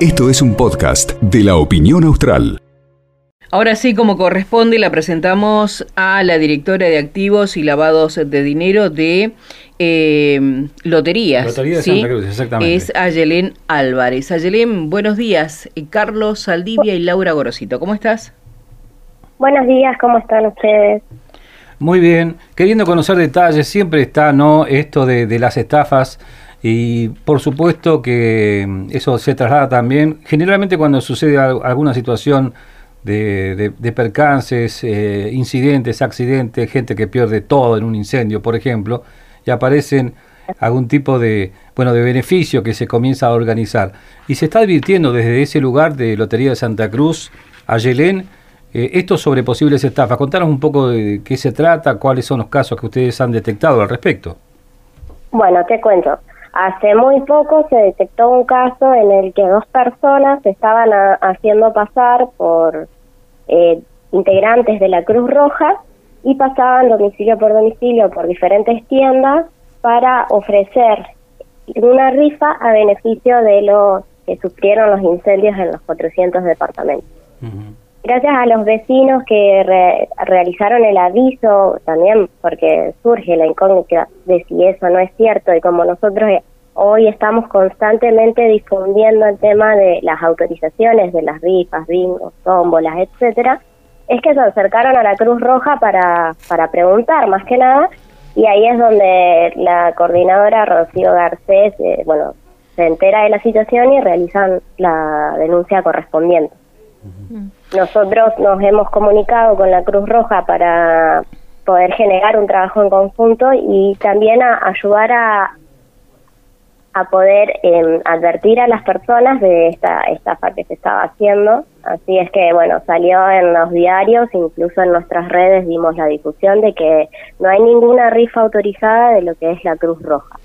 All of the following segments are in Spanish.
Esto es un podcast de la opinión austral. Ahora sí, como corresponde, la presentamos a la directora de activos y lavados de dinero de eh, Loterías. Lotería de Santa Cruz, exactamente. Es Ayelén Álvarez. Ayelén, buenos días. Eh, Carlos Saldivia y Laura Gorosito, ¿cómo estás? Buenos días, ¿cómo están ustedes? Muy bien, queriendo conocer detalles, siempre está no esto de, de las estafas y por supuesto que mm, eso se traslada también, generalmente cuando sucede alguna situación de, percances, eh, incidentes, accidentes, gente que pierde todo en un incendio, por ejemplo, y aparecen algún tipo de bueno de beneficio que se comienza a organizar y se está advirtiendo desde ese lugar de Lotería de Santa Cruz a Yelén eh, esto sobre posibles estafas. Contanos un poco de qué se trata, cuáles son los casos que ustedes han detectado al respecto. Bueno, te cuento. Hace muy poco se detectó un caso en el que dos personas estaban haciendo pasar por eh, integrantes de la Cruz Roja y pasaban domicilio por domicilio por diferentes tiendas para ofrecer una rifa a beneficio de los que sufrieron los incendios en los 400 departamentos gracias a los vecinos que realizaron el aviso también, porque surge la incógnita de si eso no es cierto y como nosotros hoy estamos constantemente difundiendo el tema de las autorizaciones de las rifas, bingos, tómbolas, etcétera, es que se acercaron a la Cruz Roja para, para preguntar más que nada y ahí es donde la coordinadora Rocío Garcés, eh, bueno, se entera de la situación y realizan la denuncia correspondiente. Nosotros nos hemos comunicado con la Cruz Roja para poder generar un trabajo en conjunto y también a ayudar a, a poder em, advertir a las personas de esta estafa que se estaba haciendo. Así es que, bueno, salió en los diarios, incluso en nuestras redes dimos la difusión de que no hay ninguna rifa autorizada de lo que es la Cruz Roja.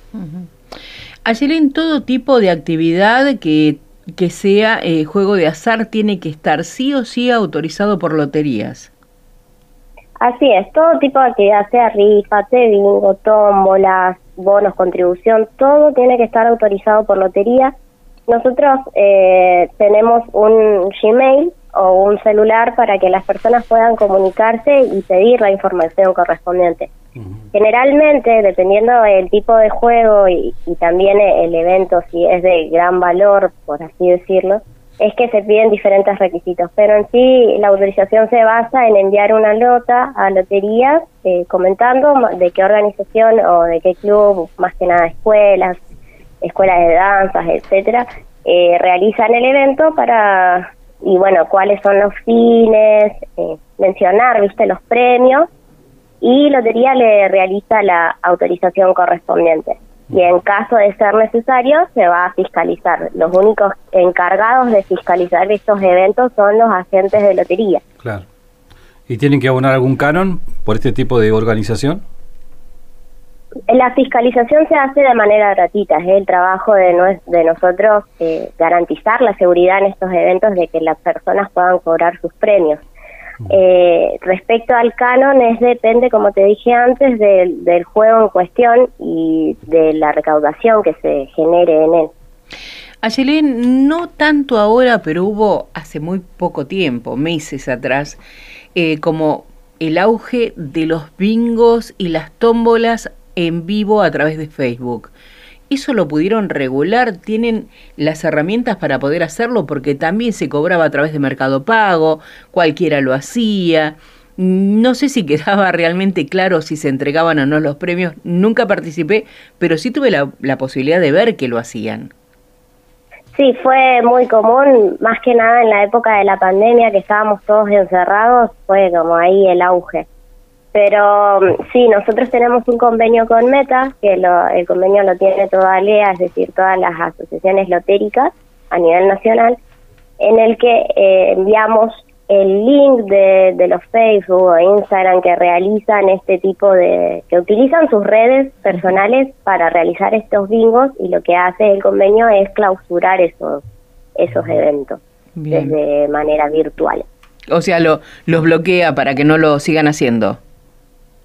Ayer en todo tipo de actividad que que sea eh, juego de azar tiene que estar sí o sí autorizado por loterías. Así es, todo tipo de actividad, sea rifa, bingo, tómbolas, bonos, contribución, todo tiene que estar autorizado por lotería. Nosotros eh, tenemos un Gmail o un celular para que las personas puedan comunicarse y pedir la información correspondiente. Generalmente, dependiendo del tipo de juego y, también el evento, si es de gran valor, por así decirlo, es que se piden diferentes requisitos, pero en sí la autorización se basa en enviar una nota a loterías eh, comentando de qué organización o de qué club, más que nada escuelas, escuelas de danzas, etcétera, eh, realizan el evento para y bueno cuáles son los fines, eh, mencionar, viste, los premios y Lotería le realiza la autorización correspondiente. Y en caso de ser necesario, se va a fiscalizar. Los únicos encargados de fiscalizar estos eventos son los agentes de lotería. Claro. ¿Y tienen que abonar algún canon por este tipo de organización? La fiscalización se hace de manera gratuita, es el trabajo de, de nosotros eh, garantizar la seguridad en estos eventos de que las personas puedan cobrar sus premios. Eh, respecto al canon, es depende, como te dije antes, del, juego en cuestión y de la recaudación que se genere en él. Ayelén, no tanto ahora, pero hubo hace muy poco tiempo, meses atrás, eh, como el auge de los bingos y las tómbolas en vivo a través de Facebook. ¿Eso lo pudieron regular? ¿Tienen las herramientas para poder hacerlo? Porque también se cobraba a través de Mercado Pago, cualquiera lo hacía. No sé si quedaba realmente claro si se entregaban o no los premios. Nunca participé, pero sí tuve la, la posibilidad de ver que lo hacían. Sí, fue muy común, más que nada en la época de la pandemia que estábamos todos encerrados, fue como ahí el auge. Pero mm, sí, nosotros tenemos un convenio con Meta, que el convenio lo tiene toda LEA, es decir, todas las asociaciones lotéricas a nivel nacional, en el que eh, enviamos el link de, de los Facebook o Instagram que realizan este tipo de, que utilizan sus redes personales para realizar estos bingos y lo que hace el convenio es clausurar esos, esos eventos de manera virtual. O sea, lo, los bloquea para que no lo sigan haciendo.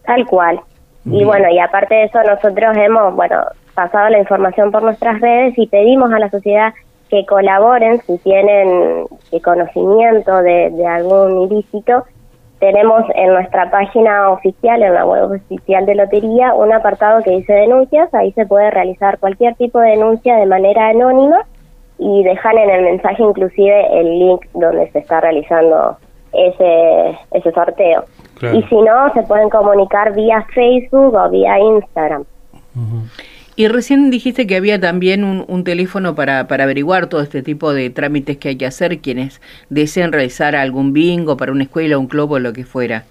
Tal cual. Y bueno, y aparte de eso nosotros hemos, bueno, pasado la información por nuestras redes y pedimos a la sociedad que colaboren si tienen conocimiento de, de algún ilícito. Tenemos en nuestra página oficial, en la web oficial de Lotería, un apartado que dice denuncias. Ahí se puede realizar cualquier tipo de denuncia de manera anónima y dejan en el mensaje inclusive el link donde se está realizando ese, ese sorteo. Y si no, se pueden comunicar vía Facebook o vía Instagram. Y recién dijiste que había también un, teléfono para, para averiguar todo este tipo de trámites que hay que hacer quienes deseen realizar algún bingo para una escuela, un club o lo que fuera.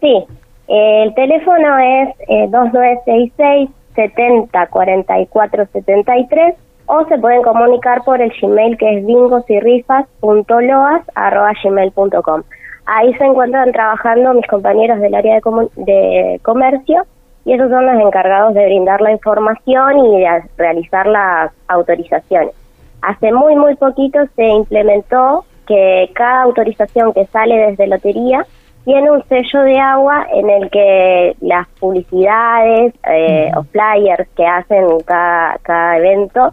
Sí, el teléfono es eh, 2966 70 44 73 o se pueden comunicar por el Gmail que es bingosyrifas.loas.gmail.com. Ahí se encuentran trabajando mis compañeros del área de, de comercio y esos son los encargados de brindar la información y de realizar las autorizaciones. Hace muy, muy poquito se implementó que cada autorización que sale desde lotería tiene un sello de agua en el que las publicidades eh, o flyers que hacen cada, cada evento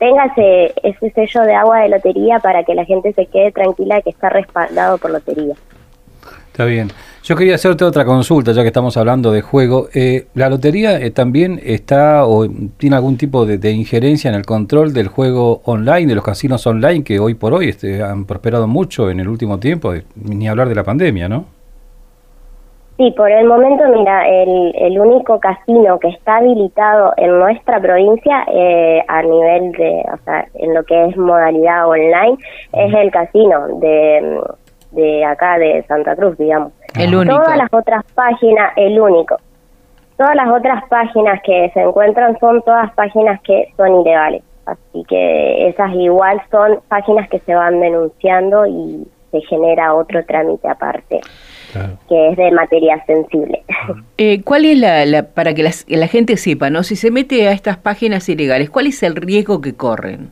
tenga ese, sello de agua de lotería para que la gente se quede tranquila que está respaldado por lotería. Está bien. Yo quería hacerte otra consulta, ya que estamos hablando de juego. Eh, ¿La lotería eh, también está o tiene algún tipo de, injerencia en el control del juego online, de los casinos online, que hoy por hoy este, han prosperado mucho en el último tiempo, ni hablar de la pandemia, ¿no? Sí, por el momento, mira, el, el único casino que está habilitado en nuestra provincia eh, a nivel de, o sea, en lo que es modalidad online, es el casino de, de acá de Santa Cruz, digamos. El único. Todas las otras páginas, el único. Todas las otras páginas que se encuentran son todas páginas que son ilegales. Así que esas igual son páginas que se van denunciando y se genera otro trámite aparte que es de materia sensible. Eh, ¿Cuál es la, para que la gente sepa, no, si se mete a estas páginas ilegales, cuál es el riesgo que corren?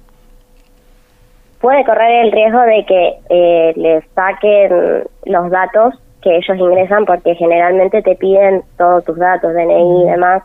Puede correr el riesgo de que eh, les saquen los datos que ellos ingresan porque generalmente te piden todos tus datos, DNI y demás,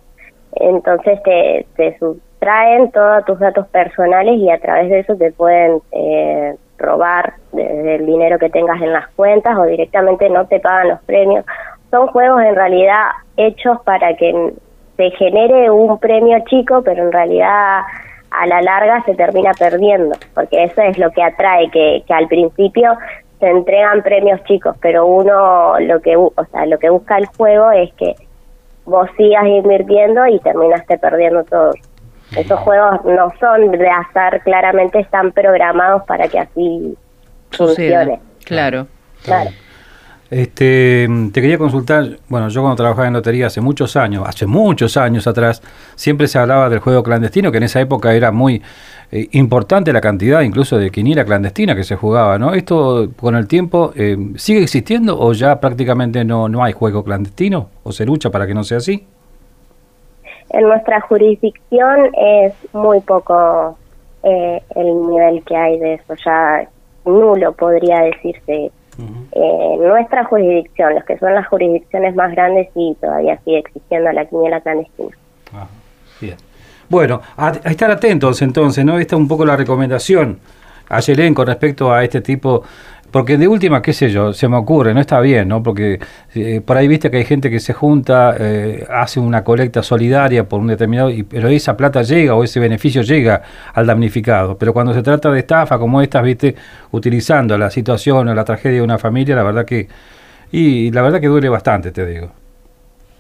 entonces te, te sustraen todos tus datos personales y a través de eso te pueden eh, robar desde el dinero que tengas en las cuentas o directamente no te pagan los premios. Son juegos en realidad hechos para que se genere un premio chico, pero en realidad a la larga se termina perdiendo, porque eso es lo que atrae, que, que al principio se entregan premios chicos, pero uno lo que, o sea, lo que busca el juego es que vos sigas invirtiendo y terminaste perdiendo todo. Esos juegos no son de azar, claramente están programados para que así funcione. Claro. Claro. Este, te quería consultar, bueno, yo cuando trabajaba en lotería hace muchos años, hace muchos años atrás, siempre se hablaba del juego clandestino, que en esa época era muy eh, importante la cantidad incluso de quiniela clandestina que se jugaba, ¿no? ¿Esto con el tiempo eh, sigue existiendo o ya prácticamente no, no hay juego clandestino o se lucha para que no sea así? En nuestra jurisdicción es muy poco eh, el nivel que hay de eso, ya nulo podría decirse. Eh, nuestra jurisdicción, los que son las jurisdicciones más grandes, sí todavía sigue existiendo la quiniela clandestina. bien. Bueno, a, estar atentos entonces, ¿no? Esta es un poco la recomendación a Yelén con respecto a este tipo porque de última, qué sé yo, se me ocurre, no está bien, ¿no? Porque eh, por ahí viste que hay gente que se junta, eh, hace una colecta solidaria por un determinado, y, pero esa plata llega o ese beneficio llega al damnificado. Pero cuando se trata de estafa como estas, viste, utilizando la situación o la tragedia de una familia, la verdad que, y la verdad que duele bastante, te digo.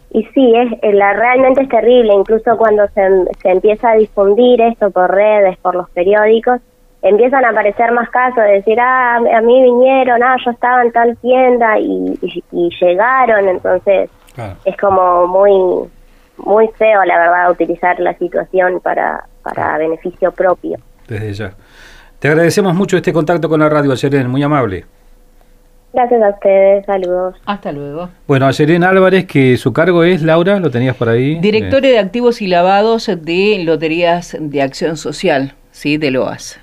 Y sí, es, la, realmente es terrible, incluso cuando se, se empieza a difundir esto por redes, por los periódicos, empiezan a aparecer más casos de decir, ah, a mí vinieron, ah, yo estaba en tal tienda y, llegaron, entonces es como muy muy feo, la verdad, utilizar la situación para, para beneficio propio. Desde ya. Te agradecemos mucho este contacto con la radio, Ayerén, muy amable. Gracias a ustedes, saludos. Hasta luego. Bueno, Ayerén Álvarez, que su cargo es, Laura, lo tenías por ahí. Directora de Activos y Lavados de Loterías de Acción Social, ¿sí? De LOAS.